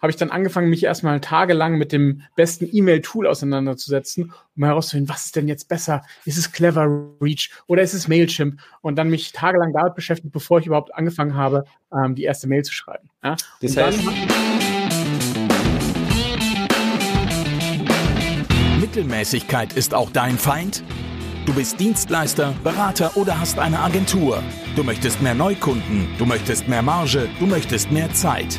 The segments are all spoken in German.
habe ich dann angefangen, mich erstmal tagelang mit dem besten E-Mail-Tool auseinanderzusetzen, um herauszufinden, was ist denn jetzt besser? Ist es Clever Reach oder ist es Mailchimp? Und dann mich tagelang damit beschäftigt, bevor ich überhaupt angefangen habe, ähm, die erste Mail zu schreiben. Ja? Das heißt, Mittelmäßigkeit ist auch dein Feind? Du bist Dienstleister, Berater oder hast eine Agentur. Du möchtest mehr Neukunden, du möchtest mehr Marge, du möchtest mehr Zeit.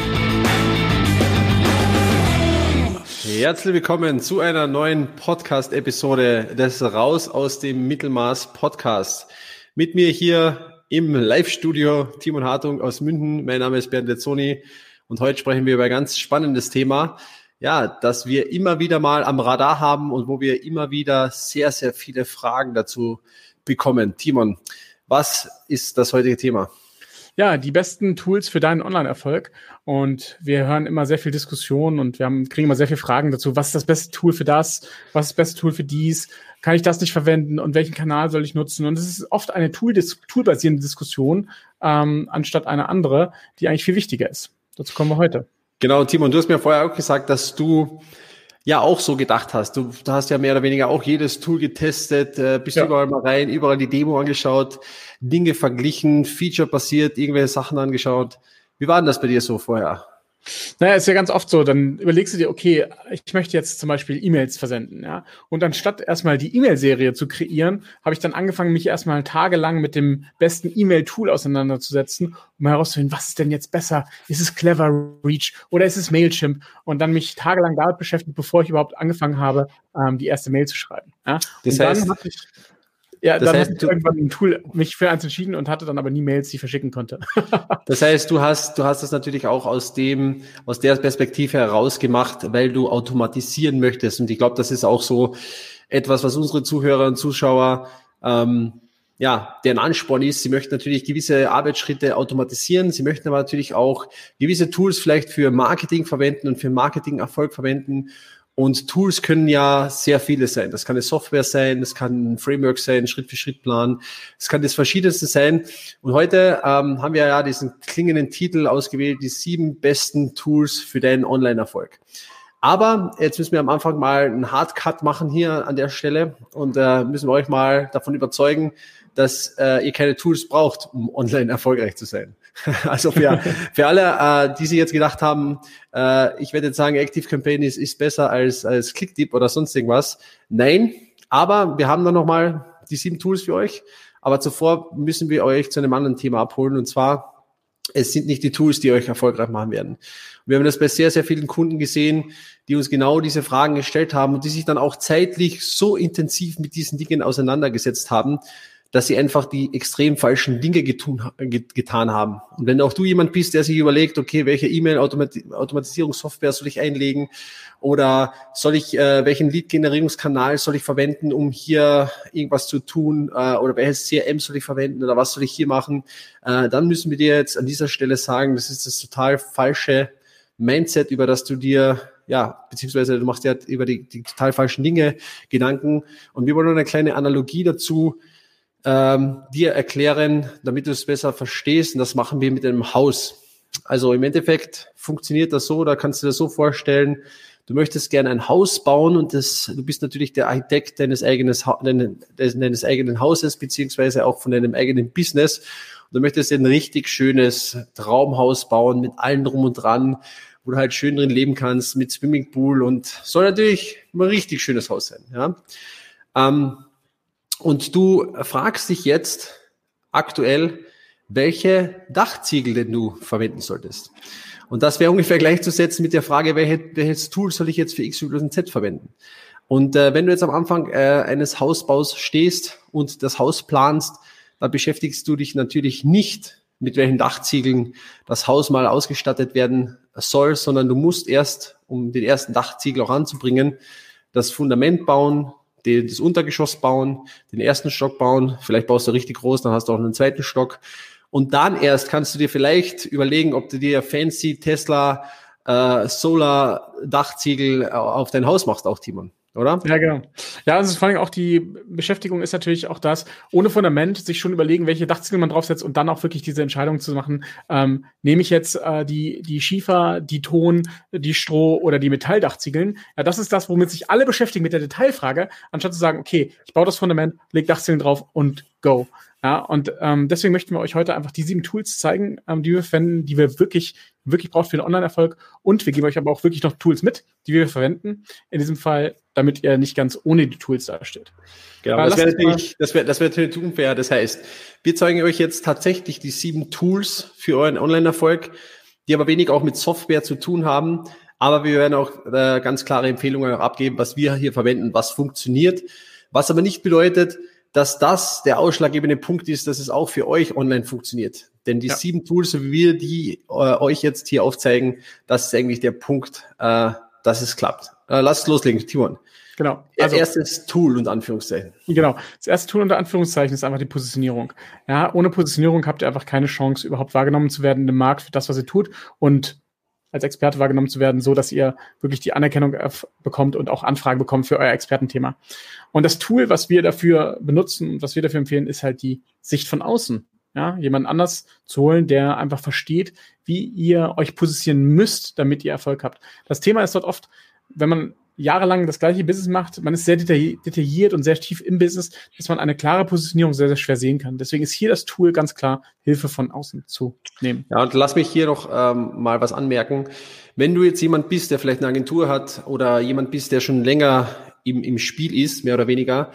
Herzlich willkommen zu einer neuen Podcast-Episode des Raus aus dem Mittelmaß Podcast. Mit mir hier im Live-Studio Timon Hartung aus München. Mein Name ist Bernd Lezzoni und heute sprechen wir über ein ganz spannendes Thema, ja, dass wir immer wieder mal am Radar haben und wo wir immer wieder sehr, sehr viele Fragen dazu bekommen. Timon, was ist das heutige Thema? Ja, die besten Tools für deinen Online-Erfolg. Und wir hören immer sehr viel Diskussion und wir haben, kriegen immer sehr viele Fragen dazu. Was ist das beste Tool für das? Was ist das beste Tool für dies? Kann ich das nicht verwenden? Und welchen Kanal soll ich nutzen? Und es ist oft eine Tool toolbasierende Diskussion, ähm, anstatt eine andere, die eigentlich viel wichtiger ist. Dazu kommen wir heute. Genau, Timon, du hast mir vorher auch gesagt, dass du ja auch so gedacht hast. Du, du hast ja mehr oder weniger auch jedes Tool getestet, äh, bist ja. überall mal rein, überall die Demo angeschaut, Dinge verglichen, Feature passiert, irgendwelche Sachen angeschaut. Wie war denn das bei dir so vorher? Naja, ist ja ganz oft so, dann überlegst du dir, okay, ich möchte jetzt zum Beispiel E-Mails versenden, ja. Und anstatt erstmal die E-Mail-Serie zu kreieren, habe ich dann angefangen, mich erstmal tagelang mit dem besten E-Mail-Tool auseinanderzusetzen, um herauszufinden, was ist denn jetzt besser? Ist es Clever Reach oder ist es Mailchimp? Und dann mich tagelang damit beschäftigt, bevor ich überhaupt angefangen habe, ähm, die erste Mail zu schreiben. Ja? Das heißt, ja, das dann heißt, ich irgendwann ein Tool mich für eins entschieden und hatte dann aber nie Mails, die ich verschicken konnte. das heißt, du hast, du hast das natürlich auch aus dem, aus der Perspektive heraus gemacht, weil du automatisieren möchtest. Und ich glaube, das ist auch so etwas, was unsere Zuhörer und Zuschauer, ähm, ja, deren Ansporn ist. Sie möchten natürlich gewisse Arbeitsschritte automatisieren. Sie möchten aber natürlich auch gewisse Tools vielleicht für Marketing verwenden und für Marketing-Erfolg verwenden. Und Tools können ja sehr viele sein. Das kann eine Software sein, das kann ein Framework sein, Schritt-für-Schritt-Plan. Es kann das Verschiedenste sein. Und heute ähm, haben wir ja diesen klingenden Titel ausgewählt, die sieben besten Tools für deinen Online-Erfolg. Aber jetzt müssen wir am Anfang mal einen Hardcut machen hier an der Stelle und äh, müssen wir euch mal davon überzeugen, dass äh, ihr keine Tools braucht, um online erfolgreich zu sein. also für, für alle, äh, die sich jetzt gedacht haben, äh, ich werde jetzt sagen, Active Campaign ist, ist besser als, als ClickTip oder sonst irgendwas. Nein, aber wir haben dann nochmal die sieben Tools für euch. Aber zuvor müssen wir euch zu einem anderen Thema abholen und zwar, es sind nicht die Tools, die euch erfolgreich machen werden. Wir haben das bei sehr, sehr vielen Kunden gesehen, die uns genau diese Fragen gestellt haben und die sich dann auch zeitlich so intensiv mit diesen Dingen auseinandergesetzt haben, dass sie einfach die extrem falschen Dinge getun, getan haben. Und wenn auch du jemand bist, der sich überlegt, okay, welche E-Mail-Automatisierungssoftware soll ich einlegen oder soll ich, äh, welchen Lead-Generierungskanal soll ich verwenden, um hier irgendwas zu tun äh, oder welches CRM soll ich verwenden oder was soll ich hier machen, äh, dann müssen wir dir jetzt an dieser Stelle sagen, das ist das total falsche Mindset, über das du dir ja, beziehungsweise du machst ja über die, die total falschen Dinge Gedanken. Und wir wollen eine kleine Analogie dazu ähm, dir erklären, damit du es besser verstehst. Und das machen wir mit einem Haus. Also im Endeffekt funktioniert das so, da kannst du dir das so vorstellen, du möchtest gerne ein Haus bauen und das, du bist natürlich der Architekt deines, eigenes, deines eigenen Hauses, beziehungsweise auch von deinem eigenen Business. Und du möchtest ein richtig schönes Traumhaus bauen mit allem drum und dran, wo du halt schön drin leben kannst, mit Swimmingpool und soll natürlich ein richtig schönes Haus sein. Ja? Ähm, und du fragst dich jetzt aktuell, welche Dachziegel denn du verwenden solltest. Und das wäre ungefähr gleichzusetzen mit der Frage, welche, welches Tool soll ich jetzt für X, Y, Z verwenden? Und äh, wenn du jetzt am Anfang äh, eines Hausbaus stehst und das Haus planst, dann beschäftigst du dich natürlich nicht mit welchen Dachziegeln das Haus mal ausgestattet werden soll, sondern du musst erst, um den ersten Dachziegel auch anzubringen, das Fundament bauen, die, das Untergeschoss bauen, den ersten Stock bauen, vielleicht baust du richtig groß, dann hast du auch einen zweiten Stock. Und dann erst kannst du dir vielleicht überlegen, ob du dir fancy Tesla äh, Solar Dachziegel auf dein Haus machst, auch Timon oder? Ja, genau. Ja, also vor allem auch die Beschäftigung ist natürlich auch das, ohne Fundament sich schon überlegen, welche Dachziegel man draufsetzt und dann auch wirklich diese Entscheidung zu machen, ähm, nehme ich jetzt äh, die, die Schiefer, die Ton, die Stroh oder die Metalldachziegeln. Ja, das ist das, womit sich alle beschäftigen mit der Detailfrage, anstatt zu sagen, okay, ich baue das Fundament, leg Dachziegeln drauf und go. Ja, und ähm, deswegen möchten wir euch heute einfach die sieben Tools zeigen, ähm, die wir verwenden, die wir wirklich, wirklich braucht für den Online-Erfolg. Und wir geben euch aber auch wirklich noch Tools mit, die wir verwenden. In diesem Fall, damit ihr nicht ganz ohne die Tools dasteht. Genau, aber das wäre natürlich, das wäre, das wäre natürlich unfair. Das heißt, wir zeigen euch jetzt tatsächlich die sieben Tools für euren Online-Erfolg, die aber wenig auch mit Software zu tun haben. Aber wir werden auch äh, ganz klare Empfehlungen abgeben, was wir hier verwenden, was funktioniert. Was aber nicht bedeutet, dass das der ausschlaggebende Punkt ist, dass es auch für euch online funktioniert. Denn die ja. sieben Tools, so wie wir die äh, euch jetzt hier aufzeigen, das ist eigentlich der Punkt, äh, dass es klappt. Äh, lasst loslegen, Timon. Genau. Also, erstes Tool unter Anführungszeichen. Genau. Das erste Tool unter Anführungszeichen ist einfach die Positionierung. Ja, ohne Positionierung habt ihr einfach keine Chance, überhaupt wahrgenommen zu werden im Markt für das, was ihr tut. Und als Experte wahrgenommen zu werden, so dass ihr wirklich die Anerkennung bekommt und auch Anfragen bekommt für euer Expertenthema. Und das Tool, was wir dafür benutzen und was wir dafür empfehlen, ist halt die Sicht von außen. Ja, jemand anders zu holen, der einfach versteht, wie ihr euch positionieren müsst, damit ihr Erfolg habt. Das Thema ist dort oft, wenn man jahrelang das gleiche Business macht, man ist sehr detailliert und sehr tief im Business, dass man eine klare Positionierung sehr, sehr schwer sehen kann. Deswegen ist hier das Tool ganz klar, Hilfe von außen zu nehmen. Ja, und lass mich hier noch ähm, mal was anmerken. Wenn du jetzt jemand bist, der vielleicht eine Agentur hat oder jemand bist, der schon länger im, im Spiel ist, mehr oder weniger,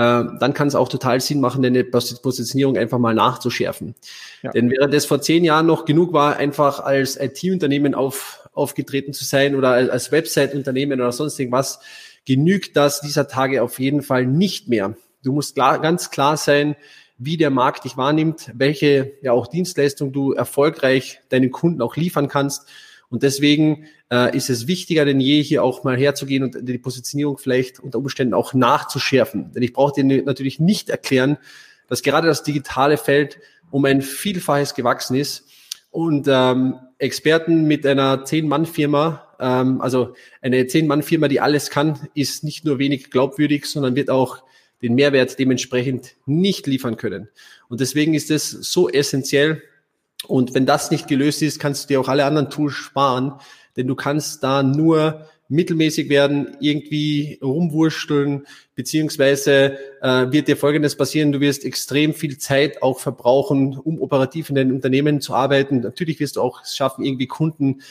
dann kann es auch total Sinn machen, deine Positionierung einfach mal nachzuschärfen. Ja. Denn während es vor zehn Jahren noch genug war, einfach als IT-Unternehmen auf aufgetreten zu sein oder als Website-Unternehmen oder sonst irgendwas, genügt das dieser Tage auf jeden Fall nicht mehr. Du musst klar, ganz klar sein, wie der Markt dich wahrnimmt, welche ja auch Dienstleistung du erfolgreich deinen Kunden auch liefern kannst. Und deswegen äh, ist es wichtiger denn je, hier auch mal herzugehen und die Positionierung vielleicht unter Umständen auch nachzuschärfen. Denn ich brauche dir natürlich nicht erklären, dass gerade das digitale Feld um ein Vielfaches gewachsen ist und ähm, Experten mit einer Zehn-Mann-Firma, ähm, also eine Zehn-Mann-Firma, die alles kann, ist nicht nur wenig glaubwürdig, sondern wird auch den Mehrwert dementsprechend nicht liefern können. Und deswegen ist es so essentiell. Und wenn das nicht gelöst ist, kannst du dir auch alle anderen Tools sparen, denn du kannst da nur mittelmäßig werden, irgendwie rumwursteln, beziehungsweise äh, wird dir Folgendes passieren, du wirst extrem viel Zeit auch verbrauchen, um operativ in deinem Unternehmen zu arbeiten. Natürlich wirst du auch es schaffen, irgendwie Kunden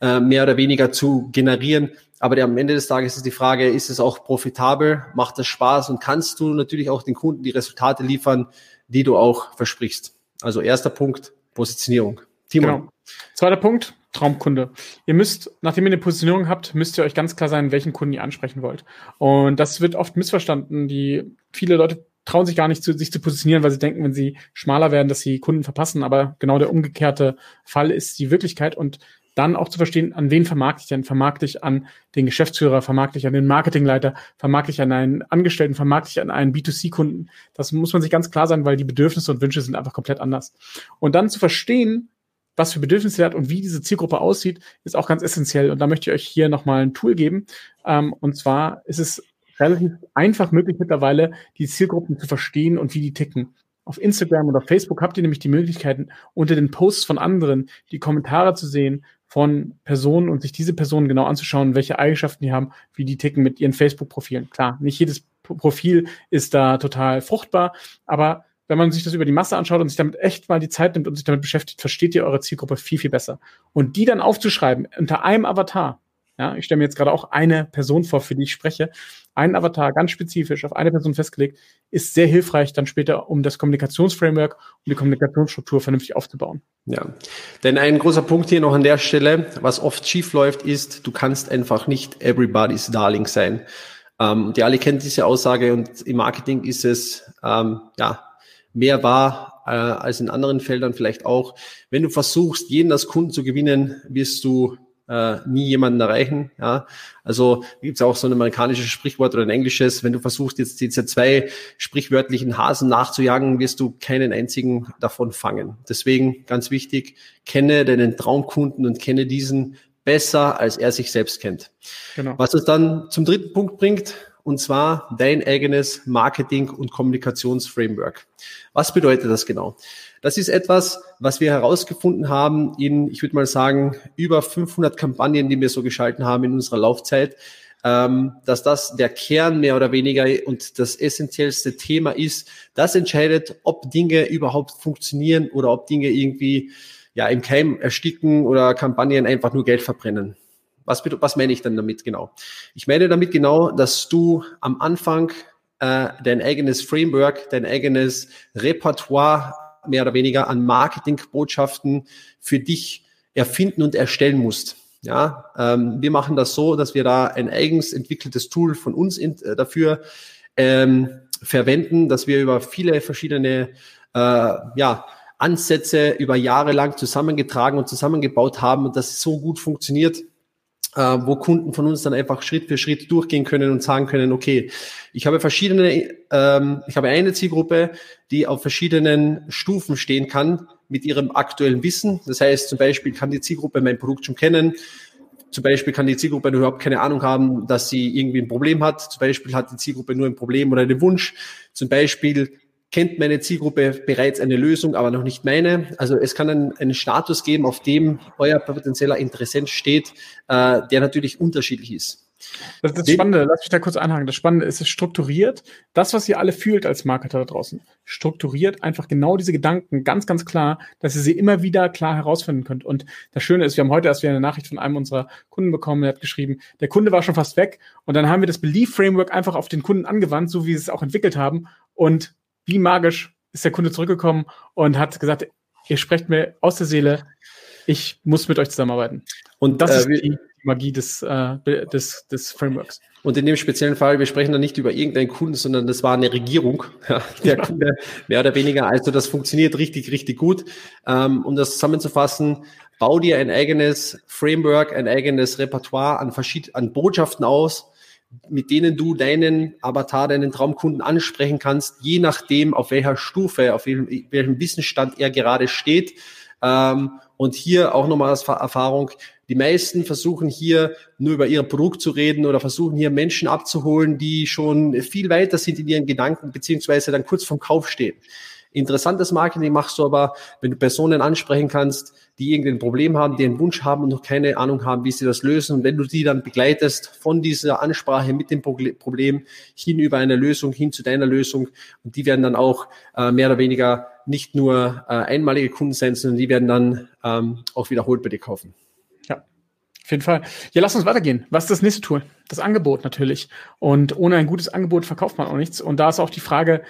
äh, mehr oder weniger zu generieren. Aber am Ende des Tages ist die Frage, ist es auch profitabel, macht das Spaß und kannst du natürlich auch den Kunden die Resultate liefern, die du auch versprichst. Also erster Punkt, Positionierung. Timo. Genau. Zweiter Punkt, Traumkunde. Ihr müsst, nachdem ihr eine Positionierung habt, müsst ihr euch ganz klar sein, welchen Kunden ihr ansprechen wollt. Und das wird oft missverstanden. Die viele Leute trauen sich gar nicht, zu, sich zu positionieren, weil sie denken, wenn sie schmaler werden, dass sie Kunden verpassen. Aber genau der umgekehrte Fall ist die Wirklichkeit und dann auch zu verstehen, an wen vermarkte ich denn? Vermarkte ich an den Geschäftsführer, vermarkte ich an den Marketingleiter, vermarkte ich an einen Angestellten, vermarkte ich an einen B2C-Kunden. Das muss man sich ganz klar sein, weil die Bedürfnisse und Wünsche sind einfach komplett anders. Und dann zu verstehen, was für Bedürfnisse er hat und wie diese Zielgruppe aussieht, ist auch ganz essentiell. Und da möchte ich euch hier nochmal ein Tool geben. Ähm, und zwar ist es relativ einfach möglich mittlerweile, die Zielgruppen zu verstehen und wie die ticken. Auf Instagram oder Facebook habt ihr nämlich die Möglichkeiten, unter den Posts von anderen die Kommentare zu sehen von Personen und sich diese Personen genau anzuschauen, welche Eigenschaften die haben, wie die ticken mit ihren Facebook-Profilen. Klar, nicht jedes Profil ist da total fruchtbar, aber wenn man sich das über die Masse anschaut und sich damit echt mal die Zeit nimmt und sich damit beschäftigt, versteht ihr eure Zielgruppe viel, viel besser. Und die dann aufzuschreiben unter einem Avatar, ja, ich stelle mir jetzt gerade auch eine Person vor, für die ich spreche, einen Avatar ganz spezifisch auf eine Person festgelegt, ist sehr hilfreich dann später, um das Kommunikationsframework, um die Kommunikationsstruktur vernünftig aufzubauen. Ja, denn ein großer Punkt hier noch an der Stelle, was oft schief läuft, ist, du kannst einfach nicht everybody's Darling sein. Ähm, die alle kennen diese Aussage und im Marketing ist es, ähm, ja, mehr wahr äh, als in anderen Feldern vielleicht auch. Wenn du versuchst, jeden als Kunden zu gewinnen, wirst du äh, nie jemanden erreichen. Ja? Also gibt es auch so ein amerikanisches Sprichwort oder ein englisches, wenn du versuchst, jetzt diese zwei sprichwörtlichen Hasen nachzujagen, wirst du keinen einzigen davon fangen. Deswegen ganz wichtig, kenne deinen Traumkunden und kenne diesen besser, als er sich selbst kennt. Genau. Was es dann zum dritten Punkt bringt, und zwar dein eigenes Marketing- und Kommunikationsframework. Was bedeutet das genau? Das ist etwas, was wir herausgefunden haben in, ich würde mal sagen, über 500 Kampagnen, die wir so geschalten haben in unserer Laufzeit, ähm, dass das der Kern mehr oder weniger und das essentiellste Thema ist. Das entscheidet, ob Dinge überhaupt funktionieren oder ob Dinge irgendwie ja im Keim ersticken oder Kampagnen einfach nur Geld verbrennen. Was, was meine ich dann damit genau? Ich meine damit genau, dass du am Anfang äh, dein eigenes Framework, dein eigenes Repertoire mehr oder weniger an Marketingbotschaften für dich erfinden und erstellen musst. Ja, ähm, wir machen das so, dass wir da ein eigens entwickeltes Tool von uns in, äh, dafür ähm, verwenden, dass wir über viele verschiedene äh, ja, Ansätze über Jahre lang zusammengetragen und zusammengebaut haben und das so gut funktioniert, äh, wo Kunden von uns dann einfach Schritt für Schritt durchgehen können und sagen können, okay, ich habe verschiedene, ähm, ich habe eine Zielgruppe, die auf verschiedenen Stufen stehen kann mit ihrem aktuellen Wissen. Das heißt, zum Beispiel kann die Zielgruppe mein Produkt schon kennen. Zum Beispiel kann die Zielgruppe überhaupt keine Ahnung haben, dass sie irgendwie ein Problem hat. Zum Beispiel hat die Zielgruppe nur ein Problem oder einen Wunsch. Zum Beispiel kennt meine Zielgruppe bereits eine Lösung, aber noch nicht meine. Also es kann einen, einen Status geben, auf dem euer potenzieller Interessent steht, äh, der natürlich unterschiedlich ist. Das ist das Spannende, lass mich da kurz einhaken. Das Spannende ist, es strukturiert, das, was ihr alle fühlt als Marketer da draußen, strukturiert einfach genau diese Gedanken ganz, ganz klar, dass ihr sie immer wieder klar herausfinden könnt. Und das Schöne ist, wir haben heute erst wieder eine Nachricht von einem unserer Kunden bekommen, der hat geschrieben, der Kunde war schon fast weg und dann haben wir das Belief Framework einfach auf den Kunden angewandt, so wie sie es auch entwickelt haben und wie magisch ist der Kunde zurückgekommen und hat gesagt, ihr sprecht mir aus der Seele, ich muss mit euch zusammenarbeiten. Und das äh, ist die Magie des, äh, des, des Frameworks. Und in dem speziellen Fall, wir sprechen da nicht über irgendeinen Kunden, sondern das war eine Regierung, ja, der ja. Kunde mehr oder weniger. Also das funktioniert richtig, richtig gut. Ähm, um das zusammenzufassen, bau dir ein eigenes Framework, ein eigenes Repertoire an, verschied an Botschaften aus, mit denen du deinen Avatar, deinen Traumkunden ansprechen kannst, je nachdem, auf welcher Stufe, auf welchem, welchem Wissensstand er gerade steht. Ähm, und hier auch nochmal als Erfahrung, die meisten versuchen hier nur über ihr Produkt zu reden oder versuchen hier Menschen abzuholen, die schon viel weiter sind in ihren Gedanken, beziehungsweise dann kurz vom Kauf stehen. Interessantes Marketing machst du aber, wenn du Personen ansprechen kannst, die irgendein Problem haben, die einen Wunsch haben und noch keine Ahnung haben, wie sie das lösen. Und wenn du die dann begleitest von dieser Ansprache mit dem Problem hin über eine Lösung, hin zu deiner Lösung, und die werden dann auch äh, mehr oder weniger nicht nur äh, einmalige Kunden sein, sondern die werden dann ähm, auch wiederholt bei dir kaufen. Ja, auf jeden Fall. Ja, lass uns weitergehen. Was ist das nächste Tool? Das Angebot natürlich. Und ohne ein gutes Angebot verkauft man auch nichts. Und da ist auch die Frage,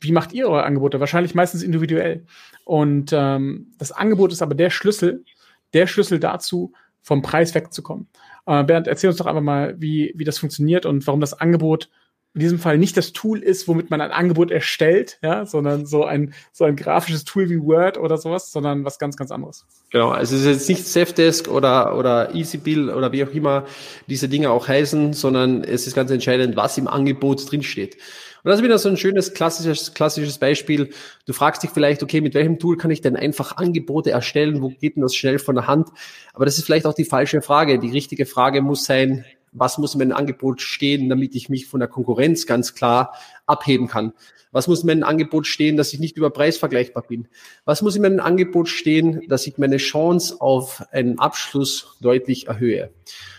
wie macht ihr eure Angebote? Wahrscheinlich meistens individuell. Und ähm, das Angebot ist aber der Schlüssel, der Schlüssel dazu, vom Preis wegzukommen. Äh, Bernd, erzähl uns doch einfach mal, wie, wie das funktioniert und warum das Angebot in diesem Fall nicht das Tool ist, womit man ein Angebot erstellt, ja, sondern so ein, so ein grafisches Tool wie Word oder sowas, sondern was ganz, ganz anderes. Genau, also es ist jetzt nicht Safdesk oder, oder EasyBill oder wie auch immer diese Dinge auch heißen, sondern es ist ganz entscheidend, was im Angebot drinsteht. Und das ist wieder so ein schönes klassisches, klassisches Beispiel. Du fragst dich vielleicht, okay, mit welchem Tool kann ich denn einfach Angebote erstellen? Wo geht denn das schnell von der Hand? Aber das ist vielleicht auch die falsche Frage. Die richtige Frage muss sein, was muss in meinem Angebot stehen, damit ich mich von der Konkurrenz ganz klar abheben kann? Was muss in meinem Angebot stehen, dass ich nicht über Preis vergleichbar bin? Was muss in meinem Angebot stehen, dass ich meine Chance auf einen Abschluss deutlich erhöhe?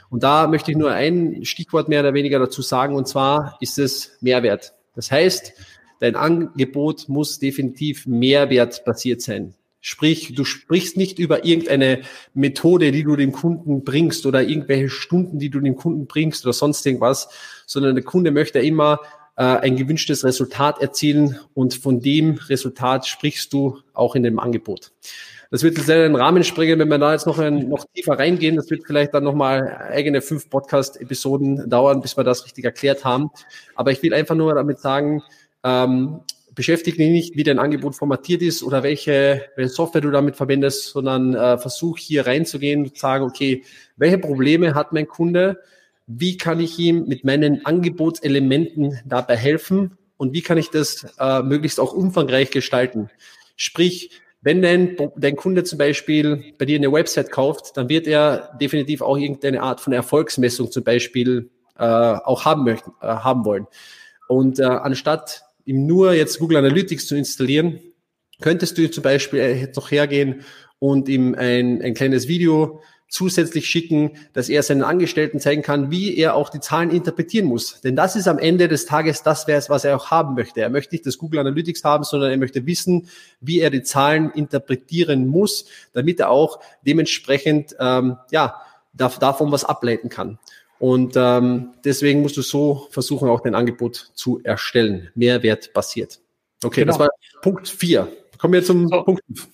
Und da möchte ich nur ein Stichwort mehr oder weniger dazu sagen, und zwar ist es Mehrwert. Das heißt, dein Angebot muss definitiv mehrwertbasiert sein. Sprich, du sprichst nicht über irgendeine Methode, die du dem Kunden bringst oder irgendwelche Stunden, die du dem Kunden bringst oder sonst irgendwas, sondern der Kunde möchte immer äh, ein gewünschtes Resultat erzielen und von dem Resultat sprichst du auch in dem Angebot. Das wird leider den Rahmen sprengen, wenn wir da jetzt noch, ein, noch tiefer reingehen. Das wird vielleicht dann nochmal eigene fünf Podcast-Episoden dauern, bis wir das richtig erklärt haben. Aber ich will einfach nur damit sagen, ähm, beschäftige dich nicht, wie dein Angebot formatiert ist oder welche, welche Software du damit verwendest, sondern äh, versuch hier reinzugehen und sagen, okay, welche Probleme hat mein Kunde? Wie kann ich ihm mit meinen Angebotselementen dabei helfen? Und wie kann ich das äh, möglichst auch umfangreich gestalten? Sprich, wenn dein, dein Kunde zum Beispiel bei dir eine Website kauft, dann wird er definitiv auch irgendeine Art von Erfolgsmessung zum Beispiel äh, auch haben möchten, äh, haben wollen. Und äh, anstatt ihm nur jetzt Google Analytics zu installieren, könntest du zum Beispiel jetzt noch hergehen und ihm ein, ein kleines Video zusätzlich schicken, dass er seinen Angestellten zeigen kann, wie er auch die Zahlen interpretieren muss. Denn das ist am Ende des Tages das, was er auch haben möchte. Er möchte nicht das Google Analytics haben, sondern er möchte wissen, wie er die Zahlen interpretieren muss, damit er auch dementsprechend ähm, ja davon was ableiten kann. Und ähm, deswegen musst du so versuchen, auch dein Angebot zu erstellen. Mehrwert basiert. Okay, genau. das war Punkt vier. Kommen wir zum so. Punkt fünf.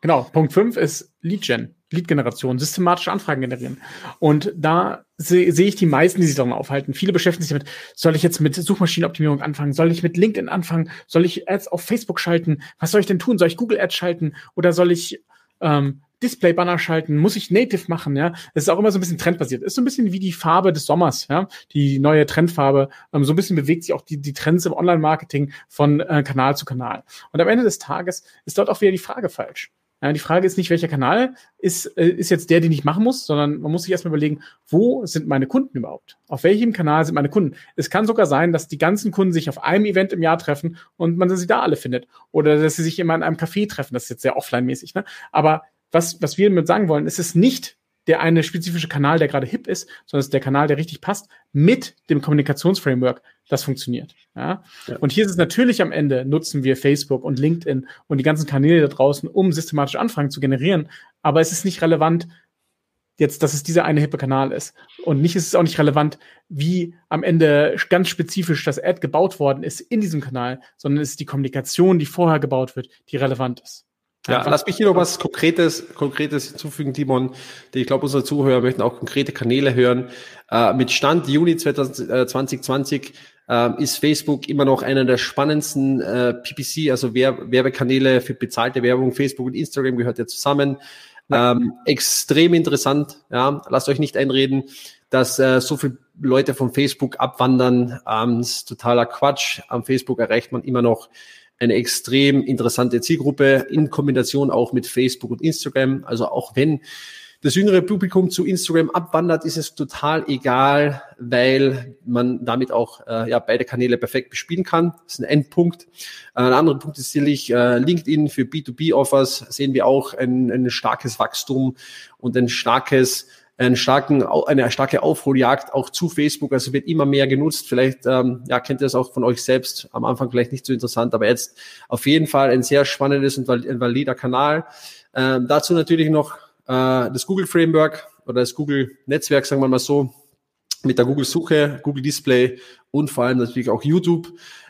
Genau, Punkt fünf ist Lead Gen. Lead-Generation, systematische Anfragen generieren. Und da sehe seh ich die meisten, die sich daran aufhalten. Viele beschäftigen sich damit, soll ich jetzt mit Suchmaschinenoptimierung anfangen? Soll ich mit LinkedIn anfangen? Soll ich Ads auf Facebook schalten? Was soll ich denn tun? Soll ich Google Ads schalten? Oder soll ich ähm, Display-Banner schalten? Muss ich Native machen? Ja, das ist auch immer so ein bisschen trendbasiert. Ist so ein bisschen wie die Farbe des Sommers, ja, die neue Trendfarbe. Ähm, so ein bisschen bewegt sich auch die, die Trends im Online-Marketing von äh, Kanal zu Kanal. Und am Ende des Tages ist dort auch wieder die Frage falsch. Ja, die Frage ist nicht, welcher Kanal ist, äh, ist jetzt der, den ich machen muss, sondern man muss sich erstmal überlegen, wo sind meine Kunden überhaupt? Auf welchem Kanal sind meine Kunden? Es kann sogar sein, dass die ganzen Kunden sich auf einem Event im Jahr treffen und man sie da alle findet. Oder dass sie sich immer in einem Café treffen. Das ist jetzt sehr offline-mäßig. Ne? Aber was, was wir damit sagen wollen, ist es nicht der eine spezifische Kanal, der gerade hip ist, sondern es ist der Kanal, der richtig passt, mit dem Kommunikationsframework, das funktioniert. Ja? ja? Und hier ist es natürlich am Ende, nutzen wir Facebook und LinkedIn und die ganzen Kanäle da draußen, um systematische Anfragen zu generieren. Aber es ist nicht relevant, jetzt, dass es dieser eine hippe Kanal ist. Und nicht ist es auch nicht relevant, wie am Ende ganz spezifisch das Ad gebaut worden ist in diesem Kanal, sondern es ist die Kommunikation, die vorher gebaut wird, die relevant ist. Ja, lass mich hier noch was Konkretes, Konkretes hinzufügen, Timon. Ich glaube, unsere Zuhörer möchten auch konkrete Kanäle hören. Äh, mit Stand Juni 2020 äh, ist Facebook immer noch einer der spannendsten äh, PPC, also Werb Werbekanäle für bezahlte Werbung. Facebook und Instagram gehört ja zusammen. Ähm, extrem interessant. Ja, lasst euch nicht einreden, dass äh, so viele Leute von Facebook abwandern. Ähm, ist totaler Quatsch. Am Facebook erreicht man immer noch eine extrem interessante Zielgruppe in Kombination auch mit Facebook und Instagram. Also auch wenn das jüngere Publikum zu Instagram abwandert, ist es total egal, weil man damit auch äh, ja, beide Kanäle perfekt bespielen kann. Das ist ein Endpunkt. Äh, ein anderer Punkt ist sicherlich äh, LinkedIn für B2B-Offers. Sehen wir auch ein, ein starkes Wachstum und ein starkes einen starken, eine starke Aufholjagd auch zu Facebook. Also wird immer mehr genutzt. Vielleicht ähm, ja, kennt ihr das auch von euch selbst. Am Anfang vielleicht nicht so interessant, aber jetzt auf jeden Fall ein sehr spannendes und valider Kanal. Ähm, dazu natürlich noch äh, das Google Framework oder das Google Netzwerk, sagen wir mal so, mit der Google Suche, Google Display und vor allem natürlich auch YouTube.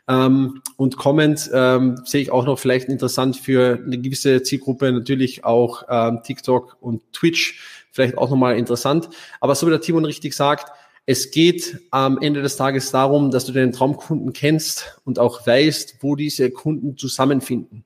Ähm, und Comment ähm, sehe ich auch noch vielleicht interessant für eine gewisse Zielgruppe, natürlich auch ähm, TikTok und Twitch vielleicht auch nochmal interessant. Aber so wie der Timon richtig sagt, es geht am Ende des Tages darum, dass du deinen Traumkunden kennst und auch weißt, wo diese Kunden zusammenfinden.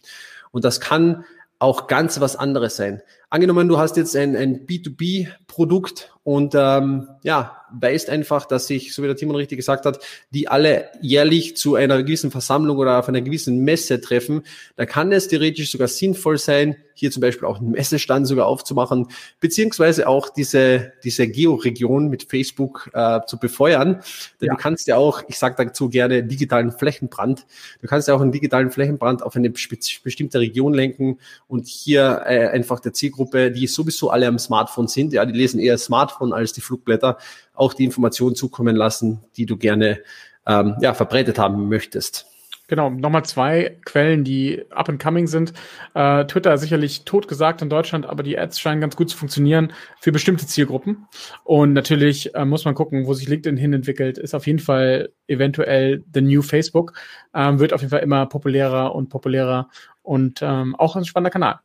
Und das kann auch ganz was anderes sein. Angenommen, du hast jetzt ein, ein B2B-Produkt und ähm, ja, weißt einfach, dass sich, so wie der Timon richtig gesagt hat, die alle jährlich zu einer gewissen Versammlung oder auf einer gewissen Messe treffen, da kann es theoretisch sogar sinnvoll sein, hier zum Beispiel auch einen Messestand sogar aufzumachen, beziehungsweise auch diese, diese Georegion mit Facebook äh, zu befeuern. Denn ja. du kannst ja auch, ich sage dazu gerne, digitalen Flächenbrand. Du kannst ja auch einen digitalen Flächenbrand auf eine bestimmte Region lenken und hier äh, einfach der Zielgruppe, die sowieso alle am Smartphone sind, ja, die lesen eher Smartphone als die Flugblätter, auch die Informationen zukommen lassen, die du gerne ähm, ja, verbreitet haben möchtest. Genau, nochmal zwei Quellen, die up and coming sind. Äh, Twitter sicherlich tot gesagt in Deutschland, aber die Ads scheinen ganz gut zu funktionieren für bestimmte Zielgruppen. Und natürlich äh, muss man gucken, wo sich LinkedIn hin entwickelt. Ist auf jeden Fall eventuell the new Facebook. Ähm, wird auf jeden Fall immer populärer und populärer und ähm, auch ein spannender Kanal.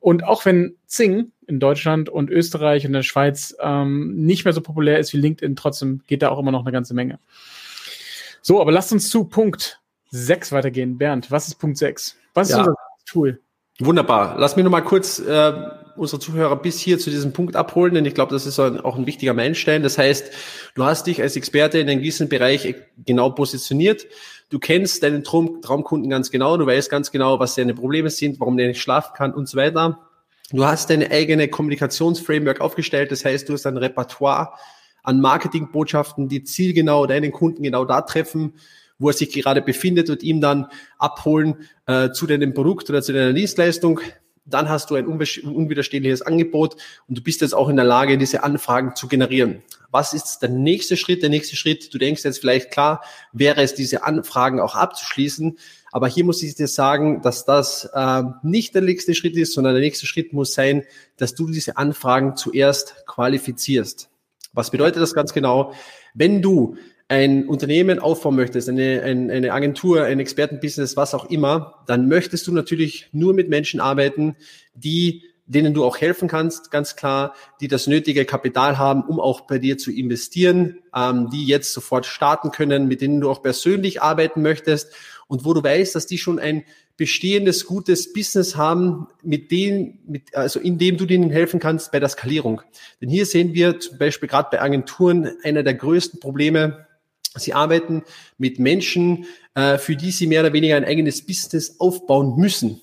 Und auch wenn Zing in Deutschland und Österreich und der Schweiz ähm, nicht mehr so populär ist wie LinkedIn, trotzdem geht da auch immer noch eine ganze Menge. So, aber lasst uns zu Punkt 6 weitergehen. Bernd, was ist Punkt 6? Was ist ja. unser Tool? Wunderbar. Lass mich noch mal kurz äh, unsere Zuhörer bis hier zu diesem Punkt abholen, denn ich glaube, das ist auch ein wichtiger Meilenstein. Das heißt, du hast dich als Experte in einem gewissen Bereich genau positioniert. Du kennst deinen Traum Traumkunden ganz genau. Du weißt ganz genau, was deine Probleme sind, warum der nicht schlafen kann und so weiter. Du hast deine eigene Kommunikationsframework aufgestellt. Das heißt, du hast ein Repertoire an Marketingbotschaften, die zielgenau deinen Kunden genau da treffen, wo er sich gerade befindet und ihm dann abholen äh, zu deinem Produkt oder zu deiner Dienstleistung. Dann hast du ein unwiderstehliches Angebot und du bist jetzt auch in der Lage, diese Anfragen zu generieren. Was ist der nächste Schritt? Der nächste Schritt, du denkst jetzt vielleicht klar, wäre es, diese Anfragen auch abzuschließen. Aber hier muss ich dir sagen, dass das äh, nicht der nächste Schritt ist, sondern der nächste Schritt muss sein, dass du diese Anfragen zuerst qualifizierst. Was bedeutet das ganz genau? Wenn du ein Unternehmen aufbauen möchtest, eine, eine, eine Agentur, ein Expertenbusiness, was auch immer, dann möchtest du natürlich nur mit Menschen arbeiten, die denen du auch helfen kannst, ganz klar, die das nötige Kapital haben, um auch bei dir zu investieren, ähm, die jetzt sofort starten können, mit denen du auch persönlich arbeiten möchtest und wo du weißt, dass die schon ein bestehendes, gutes Business haben, mit denen, mit, also in dem du denen helfen kannst bei der Skalierung. Denn hier sehen wir zum Beispiel gerade bei Agenturen einer der größten Probleme, Sie arbeiten mit Menschen, äh, für die sie mehr oder weniger ein eigenes Business aufbauen müssen.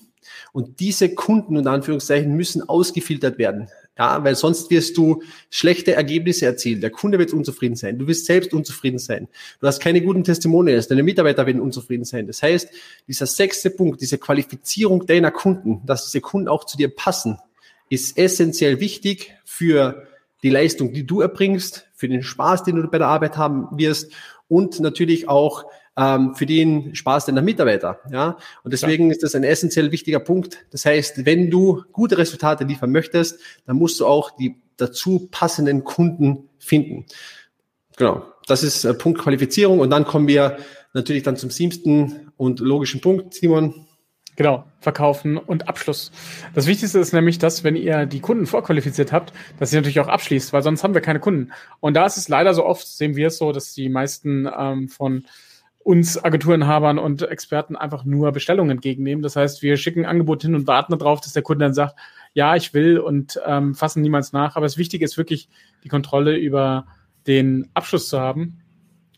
Und diese Kunden und Anführungszeichen müssen ausgefiltert werden. Ja, weil sonst wirst du schlechte Ergebnisse erzielen. Der Kunde wird unzufrieden sein. Du wirst selbst unzufrieden sein. Du hast keine guten Testimonials. Deine Mitarbeiter werden unzufrieden sein. Das heißt, dieser sechste Punkt, diese Qualifizierung deiner Kunden, dass diese Kunden auch zu dir passen, ist essentiell wichtig für die Leistung, die du erbringst, für den Spaß, den du bei der Arbeit haben wirst und natürlich auch ähm, für den Spaß deiner Mitarbeiter. Ja? Und deswegen ja. ist das ein essentiell wichtiger Punkt. Das heißt, wenn du gute Resultate liefern möchtest, dann musst du auch die dazu passenden Kunden finden. Genau, das ist äh, Punkt Qualifizierung. Und dann kommen wir natürlich dann zum siebten und logischen Punkt, Simon. Genau, verkaufen und Abschluss. Das Wichtigste ist nämlich, dass wenn ihr die Kunden vorqualifiziert habt, dass ihr natürlich auch abschließt, weil sonst haben wir keine Kunden. Und da ist es leider so oft, sehen wir es so, dass die meisten ähm, von uns Agenturenhabern und Experten einfach nur Bestellungen entgegennehmen. Das heißt, wir schicken ein Angebot hin und warten darauf, dass der Kunde dann sagt, ja, ich will und ähm, fassen niemals nach. Aber das Wichtige ist wirklich, die Kontrolle über den Abschluss zu haben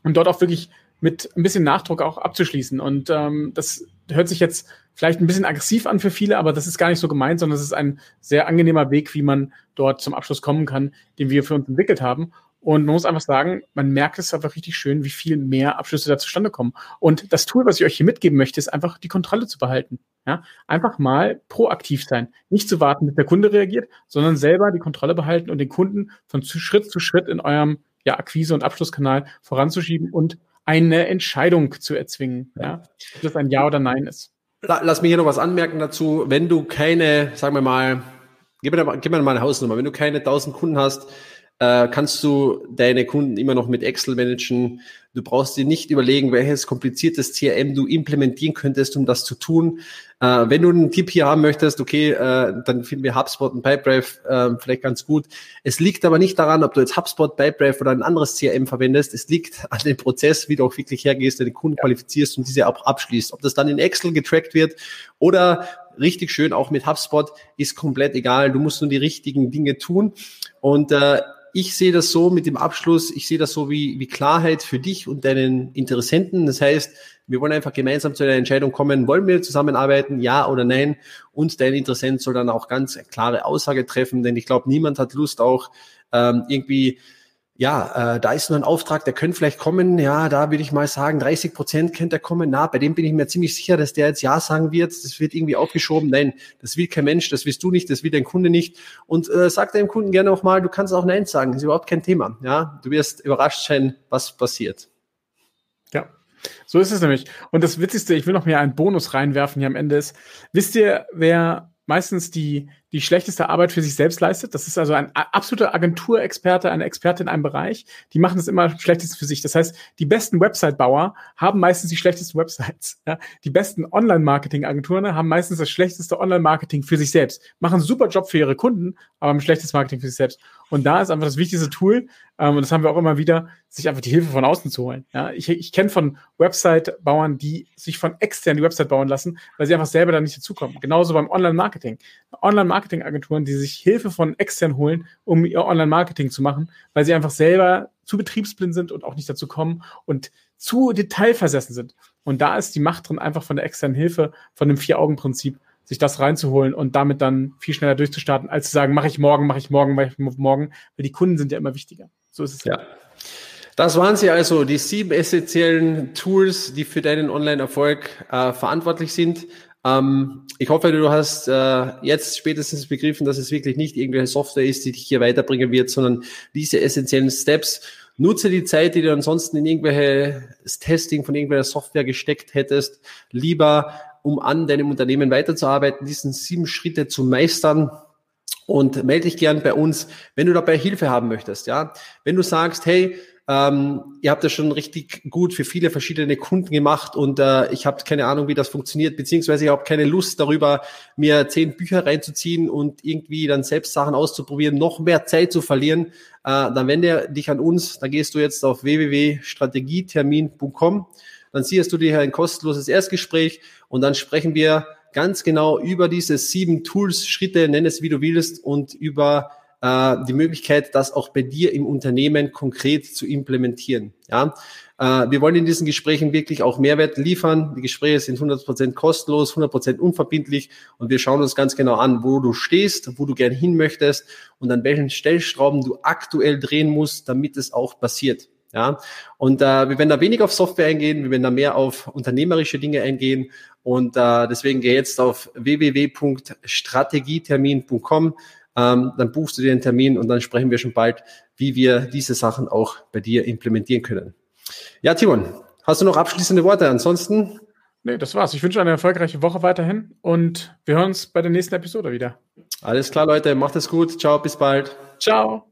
und dort auch wirklich mit ein bisschen Nachdruck auch abzuschließen. Und ähm, das hört sich jetzt vielleicht ein bisschen aggressiv an für viele, aber das ist gar nicht so gemeint, sondern es ist ein sehr angenehmer Weg, wie man dort zum Abschluss kommen kann, den wir für uns entwickelt haben. Und man muss einfach sagen, man merkt es einfach richtig schön, wie viel mehr Abschlüsse da zustande kommen. Und das Tool, was ich euch hier mitgeben möchte, ist einfach die Kontrolle zu behalten. Ja? Einfach mal proaktiv sein. Nicht zu warten, bis der Kunde reagiert, sondern selber die Kontrolle behalten und den Kunden von Schritt zu Schritt in eurem ja, Akquise- und Abschlusskanal voranzuschieben und eine Entscheidung zu erzwingen. Ja? Ob das ein Ja oder Nein ist. Lass mich hier noch was anmerken dazu. Wenn du keine, sagen wir mal, gib mir, gib mir mal eine Hausnummer. Wenn du keine 1000 Kunden hast, äh, kannst du deine Kunden immer noch mit Excel managen. Du brauchst dir nicht überlegen, welches kompliziertes CRM du implementieren könntest, um das zu tun. Äh, wenn du einen Tipp hier haben möchtest, okay, äh, dann finden wir HubSpot und Pipedrive äh, vielleicht ganz gut. Es liegt aber nicht daran, ob du jetzt HubSpot, Pipedrive oder ein anderes CRM verwendest. Es liegt an dem Prozess, wie du auch wirklich hergehst, deine Kunden qualifizierst und diese auch abschließt. Ob das dann in Excel getrackt wird oder richtig schön auch mit HubSpot, ist komplett egal. Du musst nur die richtigen Dinge tun. Und äh, ich sehe das so mit dem Abschluss, ich sehe das so wie, wie Klarheit für dich und deinen Interessenten. Das heißt, wir wollen einfach gemeinsam zu einer Entscheidung kommen, wollen wir zusammenarbeiten, ja oder nein? Und dein Interessent soll dann auch ganz klare Aussage treffen, denn ich glaube, niemand hat Lust auch ähm, irgendwie ja, äh, da ist nur ein Auftrag, der könnte vielleicht kommen. Ja, da würde ich mal sagen, 30 Prozent könnte er kommen. Na, bei dem bin ich mir ziemlich sicher, dass der jetzt Ja sagen wird. Das wird irgendwie aufgeschoben. Nein, das will kein Mensch, das willst du nicht, das will dein Kunde nicht. Und äh, sag deinem Kunden gerne auch mal, du kannst auch Nein sagen. Das ist überhaupt kein Thema. Ja, du wirst überrascht sein, was passiert. Ja, so ist es nämlich. Und das Witzigste, ich will noch mehr einen Bonus reinwerfen hier am Ende ist, wisst ihr, wer meistens die die schlechteste Arbeit für sich selbst leistet. Das ist also ein absoluter Agenturexperte, eine Expertin in einem Bereich. Die machen das immer schlechtest für sich. Das heißt, die besten Website-Bauer haben meistens die schlechtesten Websites. Ja? Die besten Online-Marketing-Agenturen haben meistens das schlechteste Online-Marketing für sich selbst. Machen einen super Job für ihre Kunden, aber ein schlechtes Marketing für sich selbst. Und da ist einfach das wichtigste Tool, ähm, und das haben wir auch immer wieder, sich einfach die Hilfe von außen zu holen. Ja, ich, ich kenne von Website-Bauern, die sich von extern die Website bauen lassen, weil sie einfach selber da nicht dazukommen. Genauso beim Online-Marketing. Online-Marketing-Agenturen, die sich Hilfe von extern holen, um ihr Online-Marketing zu machen, weil sie einfach selber zu betriebsblind sind und auch nicht dazu kommen und zu detailversessen sind. Und da ist die Macht drin, einfach von der externen Hilfe, von dem Vier-Augen-Prinzip, sich das reinzuholen und damit dann viel schneller durchzustarten, als zu sagen, mache ich morgen, mache ich morgen, mache ich morgen, weil die Kunden sind ja immer wichtiger. So ist es. Ja. Das waren sie also, die sieben essentiellen Tools, die für deinen Online-Erfolg äh, verantwortlich sind. Ähm, ich hoffe, du hast äh, jetzt spätestens begriffen, dass es wirklich nicht irgendwelche Software ist, die dich hier weiterbringen wird, sondern diese essentiellen Steps. Nutze die Zeit, die du ansonsten in irgendwelche Testing von irgendwelcher Software gesteckt hättest, lieber um an deinem Unternehmen weiterzuarbeiten, diesen sieben Schritte zu meistern. Und melde dich gern bei uns, wenn du dabei Hilfe haben möchtest. Ja, wenn du sagst, hey, ähm, ihr habt das schon richtig gut für viele verschiedene Kunden gemacht und äh, ich habe keine Ahnung, wie das funktioniert, beziehungsweise ich habe keine Lust darüber, mir zehn Bücher reinzuziehen und irgendwie dann selbst Sachen auszuprobieren, noch mehr Zeit zu verlieren, äh, dann wende dich an uns. Da gehst du jetzt auf www.strategietermin.com dann siehst du dir ein kostenloses Erstgespräch und dann sprechen wir ganz genau über diese sieben Tools, Schritte, nenn es wie du willst, und über äh, die Möglichkeit, das auch bei dir im Unternehmen konkret zu implementieren. Ja, äh, wir wollen in diesen Gesprächen wirklich auch Mehrwert liefern. Die Gespräche sind 100% kostenlos, 100% unverbindlich und wir schauen uns ganz genau an, wo du stehst, wo du gern hin möchtest und an welchen Stellschrauben du aktuell drehen musst, damit es auch passiert. Ja, und äh, wir werden da wenig auf Software eingehen, wir werden da mehr auf unternehmerische Dinge eingehen und äh, deswegen geh jetzt auf www.strategietermin.com, ähm, dann buchst du dir einen Termin und dann sprechen wir schon bald, wie wir diese Sachen auch bei dir implementieren können. Ja, Timon, hast du noch abschließende Worte? Ansonsten? Nee, das war's. Ich wünsche eine erfolgreiche Woche weiterhin und wir hören uns bei der nächsten Episode wieder. Alles klar, Leute, macht es gut. Ciao, bis bald. Ciao.